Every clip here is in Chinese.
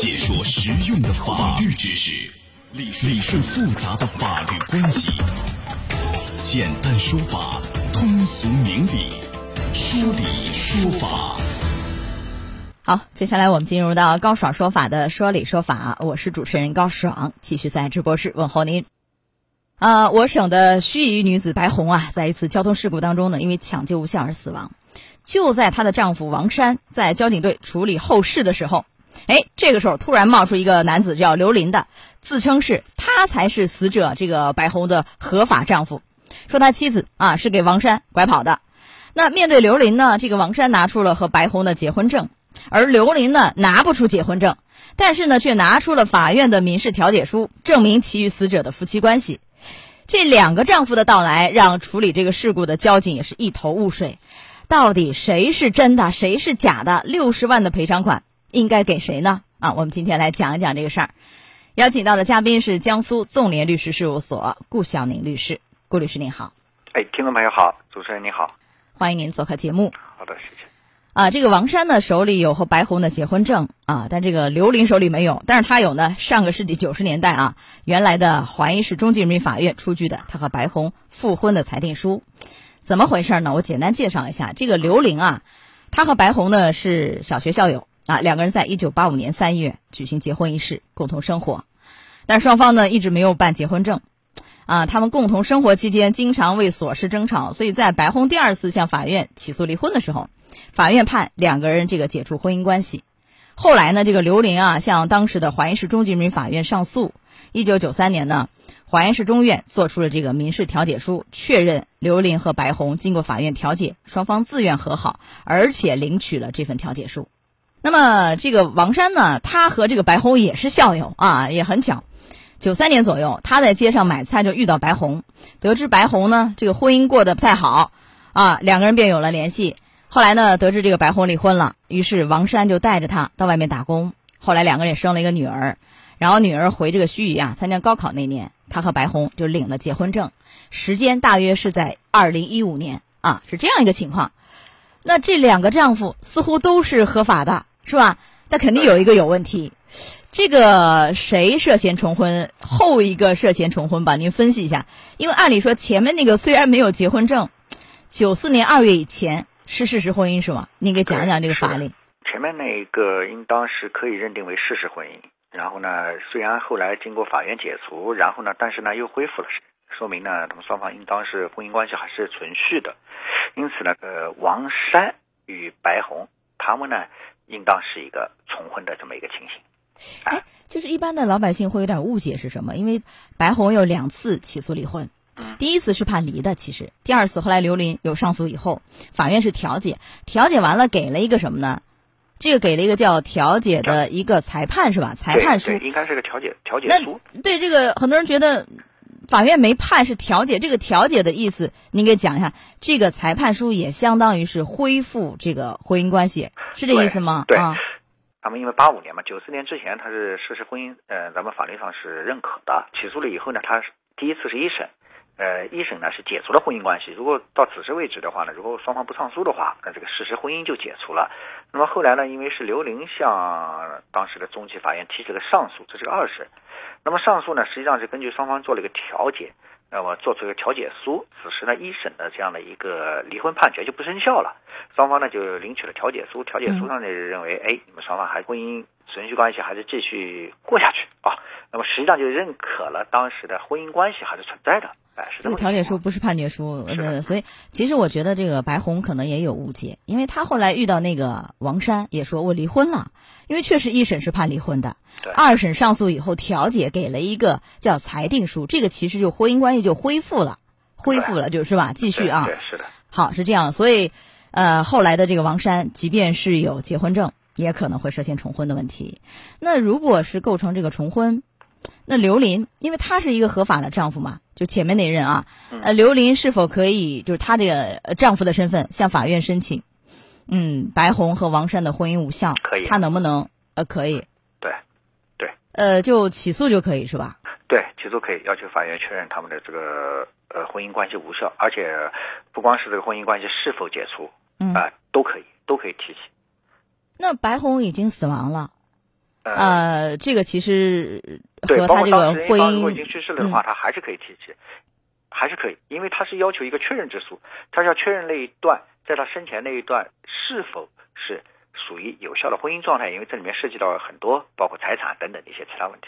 解说实用的法律知识，理理顺复杂的法律关系，简单说法，通俗明理，说理说法。好，接下来我们进入到高爽说法的说理说法，我是主持人高爽，继续在直播室问候您。啊，我省的盱眙女子白红啊，在一次交通事故当中呢，因为抢救无效而死亡。就在她的丈夫王山在交警队处理后事的时候。哎，这个时候突然冒出一个男子叫刘林的，自称是他才是死者这个白红的合法丈夫，说他妻子啊是给王山拐跑的。那面对刘林呢，这个王山拿出了和白红的结婚证，而刘林呢拿不出结婚证，但是呢却拿出了法院的民事调解书，证明其与死者的夫妻关系。这两个丈夫的到来，让处理这个事故的交警也是一头雾水，到底谁是真的，谁是假的？六十万的赔偿款。应该给谁呢？啊，我们今天来讲一讲这个事儿。邀请到的嘉宾是江苏纵联律师事务所顾晓宁律师。顾律师您好。哎，听众朋友好，主持人你好，欢迎您做客节目。好的，谢谢。啊，这个王山呢手里有和白红的结婚证啊，但这个刘林手里没有，但是他有呢。上个世纪九十年代啊，原来的淮阴市中级人民法院出具的他和白红复婚的裁定书，怎么回事呢？我简单介绍一下，这个刘林啊，他和白红呢是小学校友。啊，两个人在一九八五年三月举行结婚仪式，共同生活，但双方呢一直没有办结婚证。啊，他们共同生活期间经常为琐事争吵，所以在白红第二次向法院起诉离婚的时候，法院判两个人这个解除婚姻关系。后来呢，这个刘林啊向当时的淮阴市中级人民法院上诉。一九九三年呢，淮阴市中院做出了这个民事调解书，确认刘林和白红经过法院调解，双方自愿和好，而且领取了这份调解书。那么这个王山呢，他和这个白红也是校友啊，也很巧。九三年左右，他在街上买菜就遇到白红，得知白红呢这个婚姻过得不太好啊，两个人便有了联系。后来呢，得知这个白红离婚了，于是王山就带着她到外面打工。后来两个人也生了一个女儿，然后女儿回这个盱眙啊参加高考那年，他和白红就领了结婚证，时间大约是在二零一五年啊，是这样一个情况。那这两个丈夫似乎都是合法的。是吧？那肯定有一个有问题，这个谁涉嫌重婚？后一个涉嫌重婚吧？您分析一下。因为按理说前面那个虽然没有结婚证，九四年二月以前是事实婚姻是吗？您给讲讲这个法律。前面那一个应当是可以认定为事实婚姻，然后呢，虽然后来经过法院解除，然后呢，但是呢又恢复了，说明呢他们双方应当是婚姻关系还是存续的。因此呢，呃，王山与白红他们呢。应当是一个重婚的这么一个情形，哎，就是一般的老百姓会有点误解是什么？因为白红有两次起诉离婚，第一次是判离的，其实第二次后来刘林有上诉以后，法院是调解，调解完了给了一个什么呢？这个给了一个叫调解的一个裁判是吧？裁判书应该是个调解调解书。对这个很多人觉得。法院没判是调解，这个调解的意思，您给讲一下。这个裁判书也相当于是恢复这个婚姻关系，是这意思吗？对，他们因为八五年嘛，九四年之前他是事实婚姻，呃，咱们法律上是认可的。起诉了以后呢，他第一次是一审，呃，一审呢是解除了婚姻关系。如果到此时为止的话呢，如果双方不上诉的话，那这个事实婚姻就解除了。那么后来呢，因为是刘玲向当时的中级法院提起了上诉，这是个二审。那么上诉呢，实际上是根据双方做了一个调解，那么做出一个调解书。此时呢，一审的这样的一个离婚判决就不生效了，双方呢就领取了调解书。调解书上呢认为，哎，你们双方还婚姻存续关系还是继续过下去啊？那么实际上就认可了当时的婚姻关系还是存在的。这个调解书不是判决书，呃，所以其实我觉得这个白红可能也有误解，因为他后来遇到那个王山也说我离婚了，因为确实一审是判离婚的，二审上诉以后调解给了一个叫裁定书，这个其实就婚姻关系就恢复了，恢复了就是吧？继续啊，是的，好是这样，所以呃后来的这个王山即便是有结婚证，也可能会涉嫌重婚的问题。那如果是构成这个重婚？那刘林，因为她是一个合法的丈夫嘛，就前面那任啊，呃，刘林是否可以就是她这个丈夫的身份向法院申请，嗯，白红和王山的婚姻无效，可以，她能不能呃可以？对，对，呃，就起诉就可以是吧？对，起诉可以要求法院确认他们的这个呃婚姻关系无效，而且不光是这个婚姻关系是否解除，嗯啊，都可以，都可以提起。那白红已经死亡了。呃，这个其实对，和他这个婚姻如果已经去世了的话，他还是可以提起，还是可以，因为他是要求一个确认之诉，他是要确认那一段在他生前那一段是否是属于有效的婚姻状态，因为这里面涉及到很多包括财产等等的一些其他问题。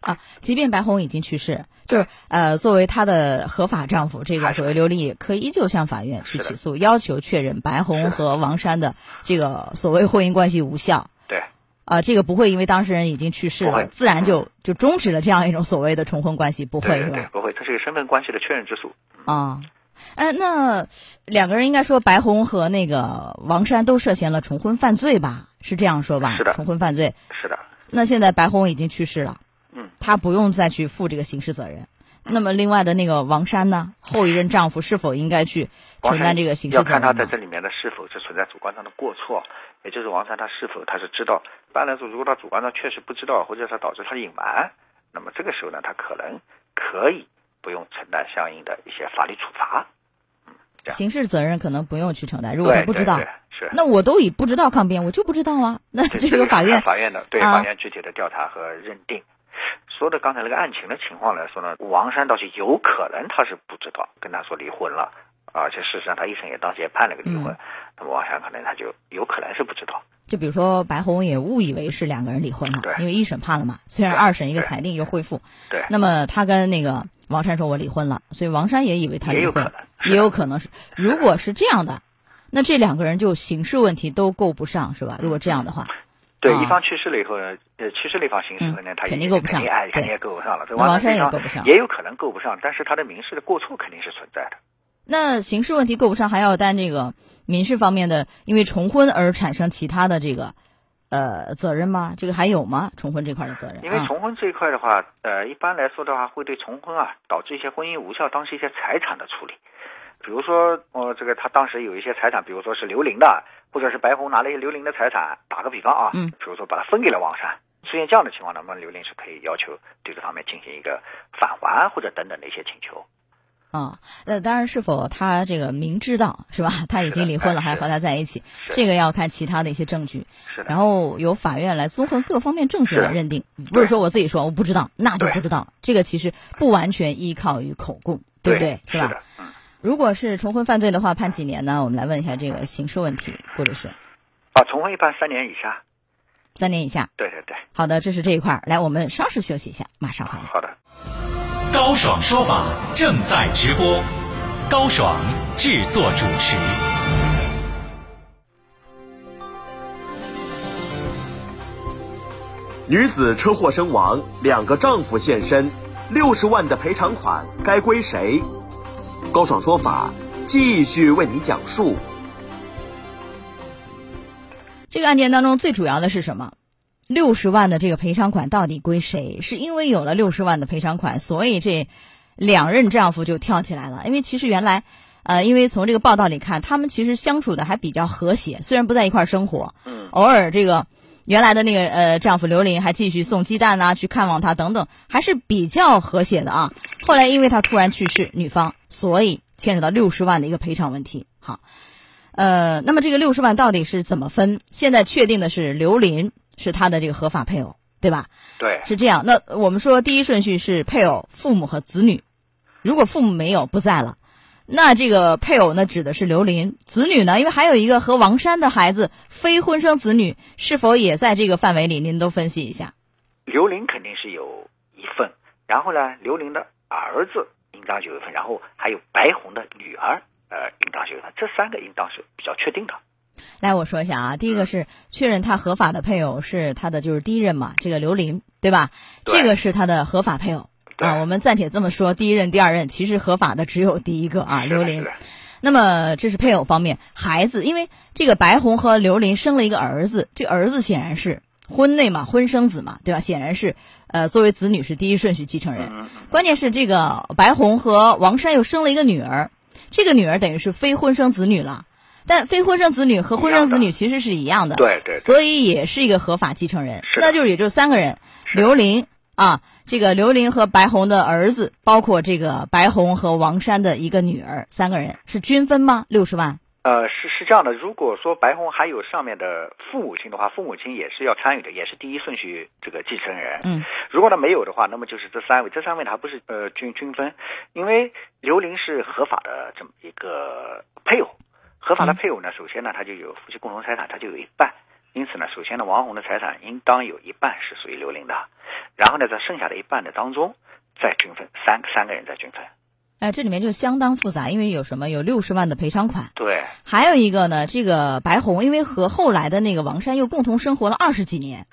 啊，即便白红已经去世，就是呃，作为她的合法丈夫，这个所谓刘丽也可以依旧向法院去起诉，要求确认白红和王山的这个所谓婚姻关系无效。对。啊，这个不会因为当事人已经去世了，自然就就终止了这样一种所谓的重婚关系，不会是吧？不会，它是一个身份关系的确认之诉。啊，哎，那两个人应该说白红和那个王山都涉嫌了重婚犯罪吧？是这样说吧？是的，重婚犯罪。是的。那现在白红已经去世了。嗯，他不用再去负这个刑事责任。那么，另外的那个王山呢？后一任丈夫是否应该去承担这个刑事责任？要看他在这里面的是否是存在主观上的过错，也就是王山他是否他是知道。一般来说，如果他主观上确实不知道，或者他导致他隐瞒，那么这个时候呢，他可能可以不用承担相应的一些法律处罚。嗯，刑事责任可能不用去承担。如果他不知道，是那我都以不知道抗辩，我就不知道啊。那这个法院法院的对法院具体的调查和认定。说的刚才那个案情的情况来说呢，王山倒是有可能他是不知道跟他说离婚了，而且事实上他一审也当时也判了个离婚，那么王山可能他就有可能是不知道。就比如说白红也误以为是两个人离婚了，因为一审判了嘛，虽然二审一个裁定又恢复。对。那么他跟那个王山说我离婚了，所以王山也以为他离婚，也有可能是。如果是这样的，那这两个人就刑事问题都够不上是吧？如果这样的话。对，一方去世了以后呢，呃，去世那方刑事呢，他肯定够不上，哎，肯定也够不上了。王山也够不上，也有可能够不上，但是他的民事的过错肯定是存在的。那刑事问题够不上，还要担这个民事方面的，因为重婚而产生其他的这个呃责任吗？这个还有吗？重婚这块的责任？因为重婚这一块的话，呃，一般来说的话，会对重婚啊导致一些婚姻无效，当时一些财产的处理。比如说，呃，这个他当时有一些财产，比如说是刘玲的，或者是白红拿了一些刘玲的财产，打个比方啊，嗯，比如说把它分给了王山，出现这样的情况，那么刘玲是可以要求对这方面进行一个返还或者等等的一些请求。啊，那当然，是否他这个明知道是吧？他已经离婚了，还和他在一起，这个要看其他的一些证据，然后由法院来综合各方面证据来认定，不是说我自己说我不知道，那就不知道。这个其实不完全依靠于口供，对不对？是吧？如果是重婚犯罪的话，判几年呢？我们来问一下这个刑事问题，或者是啊，重婚一般三年以下，三年以下。对对对。好的，这是这一块儿。来，我们稍事休息一下，马上回来。好的。高爽说法正在直播，高爽制作主持。女子车祸身亡，两个丈夫现身，六十万的赔偿款该归谁？高爽说法继续为你讲述。这个案件当中最主要的是什么？六十万的这个赔偿款到底归谁？是因为有了六十万的赔偿款，所以这两任丈夫就跳起来了。因为其实原来，呃，因为从这个报道里看，他们其实相处的还比较和谐，虽然不在一块儿生活，嗯，偶尔这个原来的那个呃丈夫刘林还继续送鸡蛋呐，去看望她等等，还是比较和谐的啊。后来因为他突然去世，女方。所以牵扯到六十万的一个赔偿问题。好，呃，那么这个六十万到底是怎么分？现在确定的是刘林是他的这个合法配偶，对吧？对，是这样。那我们说第一顺序是配偶、父母和子女。如果父母没有不在了，那这个配偶呢指的是刘林，子女呢，因为还有一个和王山的孩子，非婚生子女是否也在这个范围里？您都分析一下。刘林肯定是有一份，然后呢，刘林的儿子。应当有一份，然后还有白红的女儿，呃，应当就有一份，这三个应当是比较确定的。来，我说一下啊，第一个是确认他合法的配偶是他的就是第一任嘛，这个刘林，对吧？这个是他的合法配偶啊。我们暂且这么说，第一任、第二任其实合法的只有第一个啊，刘林。那么这是配偶方面，孩子，因为这个白红和刘林生了一个儿子，这儿子显然是。婚内嘛，婚生子嘛，对吧？显然是，呃，作为子女是第一顺序继承人。关键是这个白红和王山又生了一个女儿，这个女儿等于是非婚生子女了。但非婚生子女和婚生子女其实是一样的，对对，所以也是一个合法继承人。那就是也就是三个人：刘玲啊，这个刘玲和白红的儿子，包括这个白红和王山的一个女儿，三个人是均分吗？六十万？呃，是是这样的，如果说白红还有上面的父母亲的话，父母亲也是要参与的，也是第一顺序这个继承人。嗯，如果他没有的话，那么就是这三位，这三位呢还不是呃均均分，因为刘玲是合法的这么一个配偶，合法的配偶呢，首先呢他就有夫妻共同财产，他就有一半，因此呢，首先呢王红的财产应当有一半是属于刘玲的，然后呢在剩下的一半的当中再均分，三三个人再均分。哎，这里面就相当复杂，因为有什么？有六十万的赔偿款，对，还有一个呢，这个白红因为和后来的那个王山又共同生活了二十几年，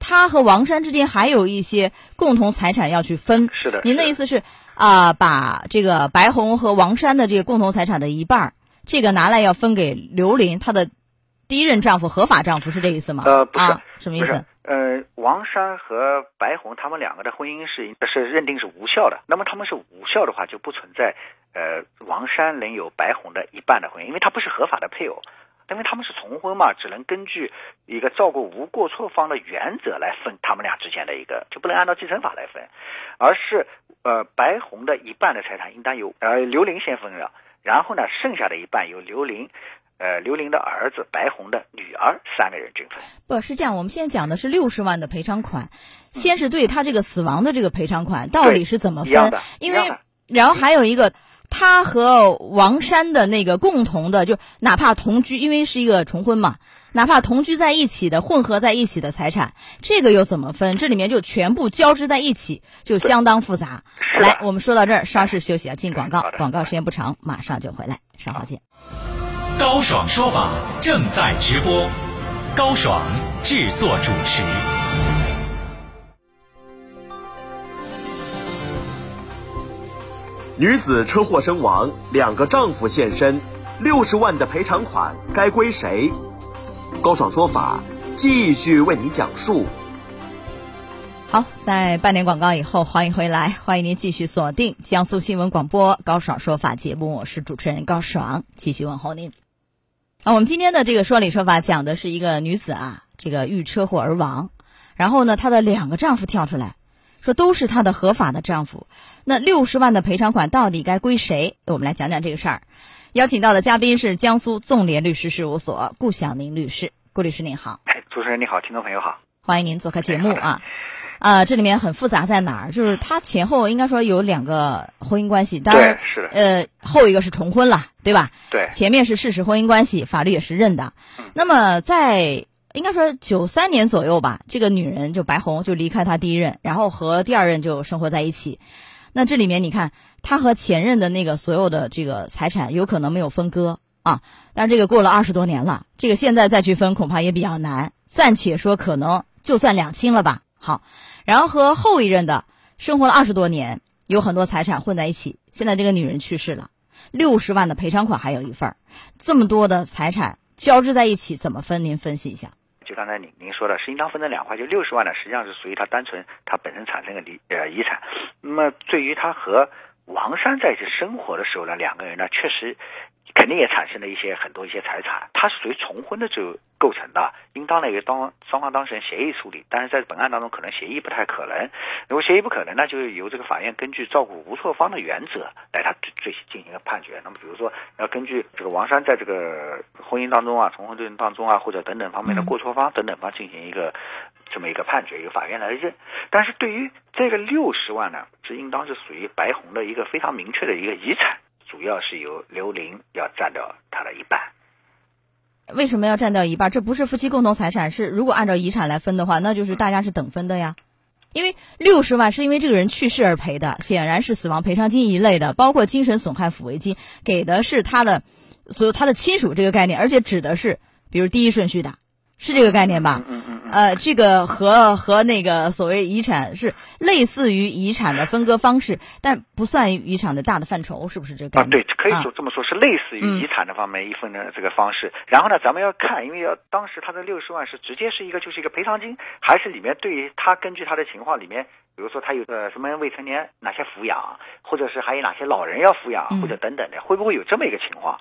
他和王山之间还有一些共同财产要去分。是的。您的意思是啊、把这个白红和王山的这个共同财产的一半儿，这个拿来要分给刘玲她的第一任丈夫合法丈夫，是这意思吗？呃，不是，啊，什么意思？呃，王山和白红他们两个的婚姻是是认定是无效的。那么他们是无效的话，就不存在呃王山能有白红的一半的婚姻，因为他不是合法的配偶，因为他们是重婚嘛，只能根据一个照顾无过错方的原则来分他们俩之间的一个，就不能按照继承法来分，而是呃白红的一半的财产应当由呃刘玲先分了，然后呢剩下的一半由刘玲。呃，刘玲的儿子白红的女儿三个人均分。不是这样，我们现在讲的是六十万的赔偿款，先是对他这个死亡的这个赔偿款到底是怎么分？因为然后还有一个。他和王山的那个共同的，就哪怕同居，因为是一个重婚嘛，哪怕同居在一起的、混合在一起的财产，这个又怎么分？这里面就全部交织在一起，就相当复杂。来，我们说到这儿，稍事休息啊，进广告广告时间不长，马上就回来，稍后见。高爽说法正在直播，高爽制作主持。女子车祸身亡，两个丈夫现身，六十万的赔偿款该归谁？高爽说法继续为你讲述。好，在半点广告以后，欢迎回来，欢迎您继续锁定江苏新闻广播高爽说法节目，我是主持人高爽，继续问候您。啊，我们今天的这个说理说法讲的是一个女子啊，这个遇车祸而亡，然后呢，她的两个丈夫跳出来，说都是她的合法的丈夫，那六十万的赔偿款到底该归谁？我们来讲讲这个事儿。邀请到的嘉宾是江苏纵联律师事务所顾晓宁律师，顾律师您好。哎，主持人你好，听众朋友好。欢迎您做客节目啊。啊，这里面很复杂在哪儿？就是他前后应该说有两个婚姻关系，当然，是的，呃，后一个是重婚了，对吧？对，前面是事实婚姻关系，法律也是认的。那么在应该说九三年左右吧，这个女人就白红就离开她第一任，然后和第二任就生活在一起。那这里面你看，他和前任的那个所有的这个财产有可能没有分割啊，但是这个过了二十多年了，这个现在再去分恐怕也比较难。暂且说可能就算两清了吧。好，然后和后一任的生活了二十多年，有很多财产混在一起。现在这个女人去世了，六十万的赔偿款还有一份儿，这么多的财产交织在一起，怎么分？您分析一下。就刚才您您说的，是应当分成两块，就六十万呢，实际上是属于他单纯他本身产生的遗呃遗产。那么对于他和王山在一起生活的时候呢，两个人呢确实肯定也产生了一些很多一些财产，它是属于重婚的这个构成的，应当呢由当双方当事人协议处理。但是在本案当中，可能协议不太可能。如果协议不可能，那就由这个法院根据照顾无错方的原则来他对对进行一个判决。那么比如说要根据这个王山在这个婚姻当中啊、重婚罪当中啊，或者等等方面的过错方等等方进行一个这么一个判决，由法院来认。但是对于这个六十万呢，是应当是属于白红的一个非常明确的一个遗产，主要是由刘玲要占掉他的一半。为什么要占掉一半？这不是夫妻共同财产，是如果按照遗产来分的话，那就是大家是等分的呀。因为六十万是因为这个人去世而赔的，显然是死亡赔偿金一类的，包括精神损害抚慰金，给的是他的所有他的亲属这个概念，而且指的是比如第一顺序的，是这个概念吧？嗯嗯嗯。呃，这个和和那个所谓遗产是类似于遗产的分割方式，但不算遗产的大的范畴，是不是这个？对，可以啊说这么说，是类似于嗯遗产的方面一分的这个方式。然后呢，咱们要看，因为要当时他的六十万是直接是一个就是一个赔偿金，还是里面对于他根据他的情况里面，比如说他有呃什么未成年哪些抚养，或者是还有哪些老人要抚养，嗯或者等等的，会不会有这么一个情况？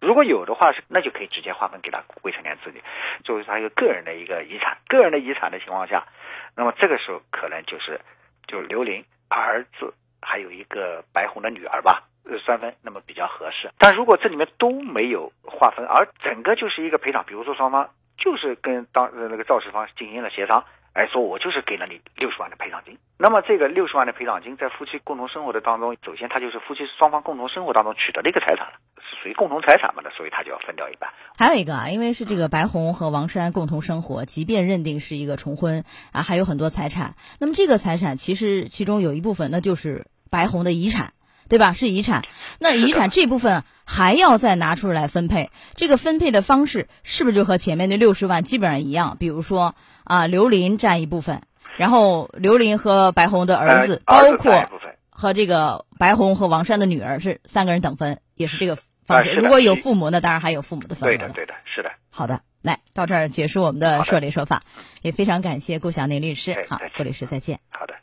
如果有的话，是那就可以直接划分给他未成年子女，作为他一个个人的一个遗产。个人的遗产的情况下，那么这个时候可能就是就刘玲儿子还有一个白红的女儿吧，呃三分，那么比较合适。但如果这里面都没有划分，而整个就是一个赔偿，比如说双方就是跟当呃那个肇事方进行了协商，哎，说我就是给了你六十万的赔偿金。那么这个六十万的赔偿金在夫妻共同生活的当中，首先它就是夫妻双方共同生活当中取得的一个财产了，是属于共同财产嘛的，所以他就要分掉一半。还有一个啊，因为是这个白红和王山共同生活，即便认定是一个重婚啊，还有很多财产。那么这个财产其实其中有一部分那就是白红的遗产。对吧？是遗产，那遗产 这部分还要再拿出来分配。这个分配的方式是不是就和前面那六十万基本上一样？比如说啊，刘林占一部分，然后刘林和白红的儿子，包括和这个白红和王山的女儿是三个人等分，也是这个方式。如果有父母，那当然还有父母的分。对的，对的，是的。好的，来到这儿结束我们的说理说法，也非常感谢顾晓宁律师。好，顾律师再见。好的。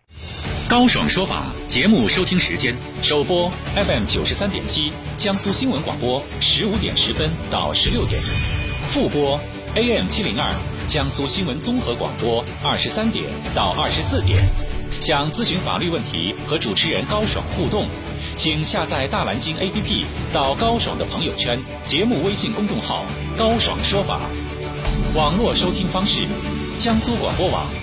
高爽说法节目收听时间：首播 FM 九十三点七，江苏新闻广播十五点十分到十六点；复播 AM 七零二，江苏新闻综合广播二十三点到二十四点。想咨询法律问题和主持人高爽互动，请下载大蓝鲸 APP，到高爽的朋友圈、节目微信公众号“高爽说法”。网络收听方式：江苏广播网。